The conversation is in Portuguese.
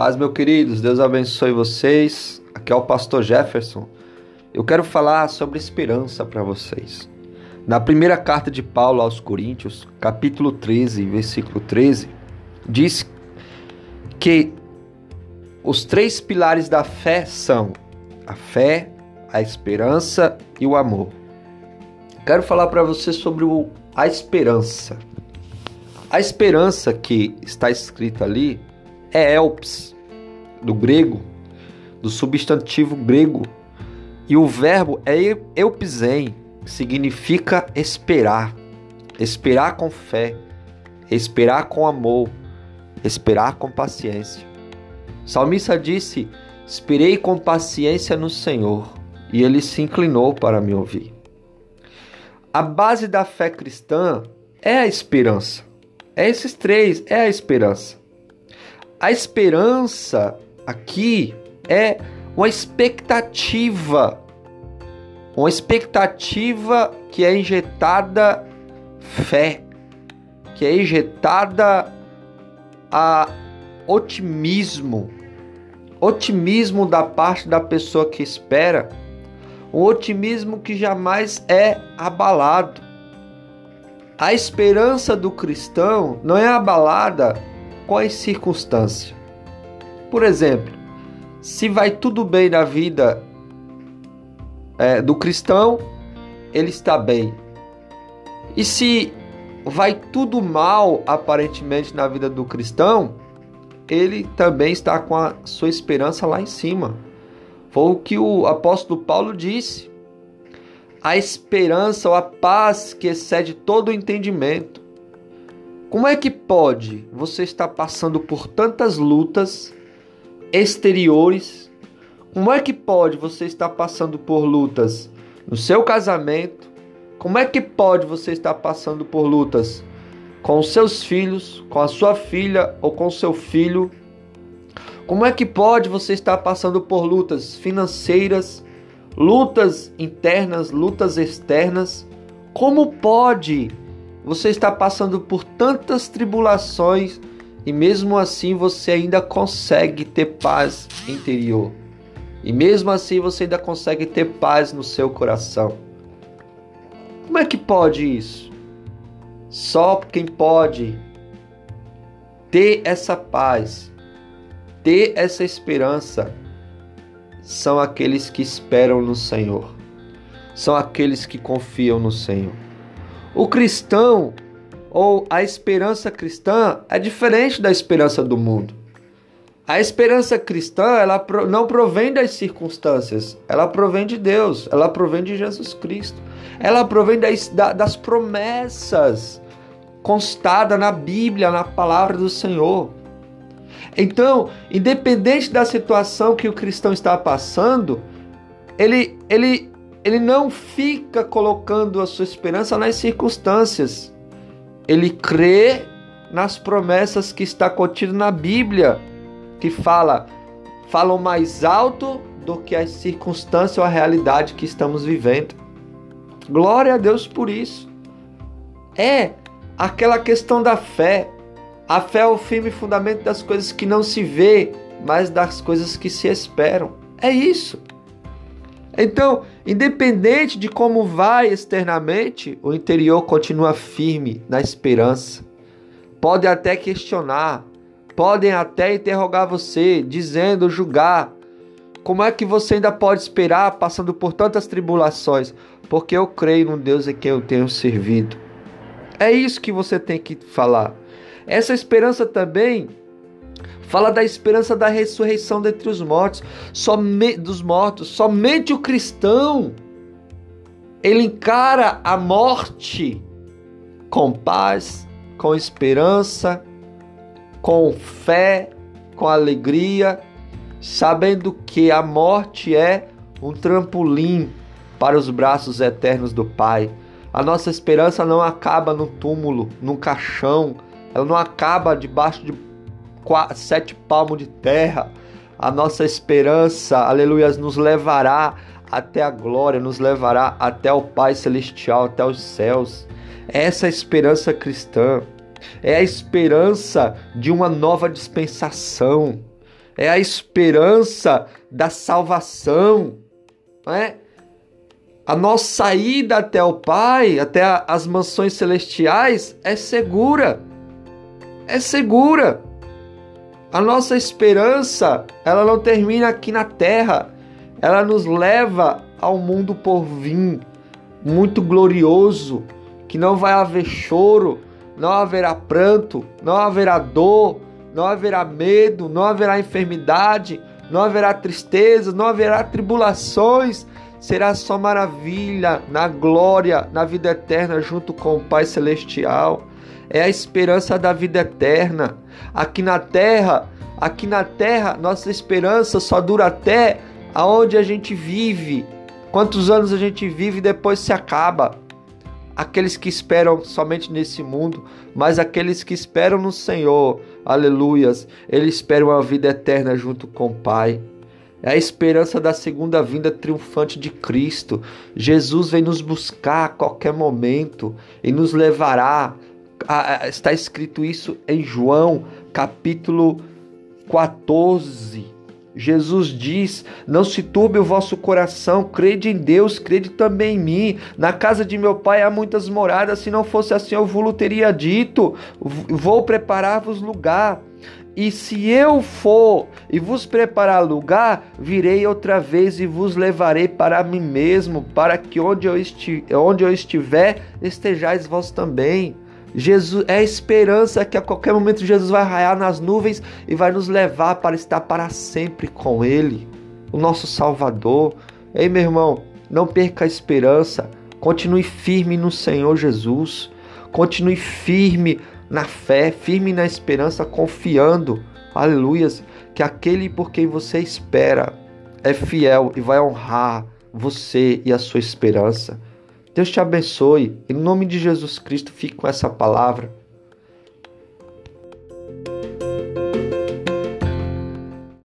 Paz, meus queridos, Deus abençoe vocês. Aqui é o pastor Jefferson. Eu quero falar sobre esperança para vocês. Na primeira carta de Paulo aos Coríntios, capítulo 13, versículo 13, diz que os três pilares da fé são a fé, a esperança e o amor. Quero falar para você sobre o, a esperança. A esperança que está escrita ali é elps, do grego, do substantivo grego. E o verbo é eupisen, que significa esperar. Esperar com fé, esperar com amor, esperar com paciência. O salmista disse: Esperei com paciência no Senhor, e ele se inclinou para me ouvir. A base da fé cristã é a esperança. É esses três, é a esperança. A esperança aqui é uma expectativa, uma expectativa que é injetada fé, que é injetada a otimismo, otimismo da parte da pessoa que espera, um otimismo que jamais é abalado. A esperança do cristão não é abalada com as circunstâncias. Por exemplo, se vai tudo bem na vida é, do cristão, ele está bem. E se vai tudo mal aparentemente na vida do cristão, ele também está com a sua esperança lá em cima. Foi o que o apóstolo Paulo disse. A esperança ou a paz que excede todo o entendimento como é que pode você estar passando por tantas lutas exteriores? Como é que pode você estar passando por lutas no seu casamento? Como é que pode você estar passando por lutas com seus filhos, com a sua filha ou com seu filho? Como é que pode você estar passando por lutas financeiras, lutas internas, lutas externas? Como pode você está passando por tantas tribulações e mesmo assim você ainda consegue ter paz interior. E mesmo assim você ainda consegue ter paz no seu coração. Como é que pode isso? Só quem pode ter essa paz, ter essa esperança, são aqueles que esperam no Senhor, são aqueles que confiam no Senhor. O cristão ou a esperança cristã é diferente da esperança do mundo. A esperança cristã, ela não provém das circunstâncias, ela provém de Deus, ela provém de Jesus Cristo. Ela provém das, das promessas constadas na Bíblia, na palavra do Senhor. Então, independente da situação que o cristão está passando, ele, ele ele não fica colocando a sua esperança nas circunstâncias. Ele crê nas promessas que está contido na Bíblia, que fala, falam mais alto do que as circunstâncias ou a realidade que estamos vivendo. Glória a Deus por isso. É aquela questão da fé. A fé é o firme fundamento das coisas que não se vê, mas das coisas que se esperam. É isso. Então, independente de como vai externamente, o interior continua firme na esperança. Podem até questionar, podem até interrogar você, dizendo, julgar. Como é que você ainda pode esperar passando por tantas tribulações? Porque eu creio no Deus em quem eu tenho servido. É isso que você tem que falar. Essa esperança também Fala da esperança da ressurreição dentre os mortos, somente dos mortos. Somente o cristão ele encara a morte com paz, com esperança, com fé, com alegria, sabendo que a morte é um trampolim para os braços eternos do Pai. A nossa esperança não acaba no túmulo, no caixão, ela não acaba debaixo de sete palmos de terra. A nossa esperança, aleluia, nos levará até a glória, nos levará até o Pai Celestial, até os céus. Essa é esperança cristã. É a esperança de uma nova dispensação. é a esperança da salvação, é? A nossa saída até o Pai, até as mansões celestiais, é segura. É segura. A nossa esperança, ela não termina aqui na terra. Ela nos leva ao mundo por vir, muito glorioso, que não vai haver choro, não haverá pranto, não haverá dor, não haverá medo, não haverá enfermidade, não haverá tristeza, não haverá tribulações, será só maravilha na glória, na vida eterna, junto com o Pai Celestial. É a esperança da vida eterna. Aqui na terra, aqui na terra, nossa esperança só dura até aonde a gente vive. Quantos anos a gente vive e depois se acaba. Aqueles que esperam somente nesse mundo, mas aqueles que esperam no Senhor, aleluias, eles esperam a vida eterna junto com o Pai. É a esperança da segunda vinda triunfante de Cristo. Jesus vem nos buscar a qualquer momento e nos levará. está escrito isso em João, capítulo 14. Jesus diz: Não se turbe o vosso coração, crede em Deus, crede também em mim. Na casa de meu pai há muitas moradas, se não fosse assim eu vos teria dito: Vou preparar-vos lugar. E se eu for e vos preparar lugar, virei outra vez e vos levarei para mim mesmo, para que onde eu, esti onde eu estiver, estejais vós também. Jesus é esperança que a qualquer momento Jesus vai raiar nas nuvens e vai nos levar para estar para sempre com Ele, o nosso Salvador. Ei, meu irmão, não perca a esperança. Continue firme no Senhor Jesus. Continue firme na fé, firme na esperança, confiando, aleluias, que aquele por quem você espera é fiel e vai honrar você e a sua esperança. Deus te abençoe. Em nome de Jesus Cristo, fique com essa palavra.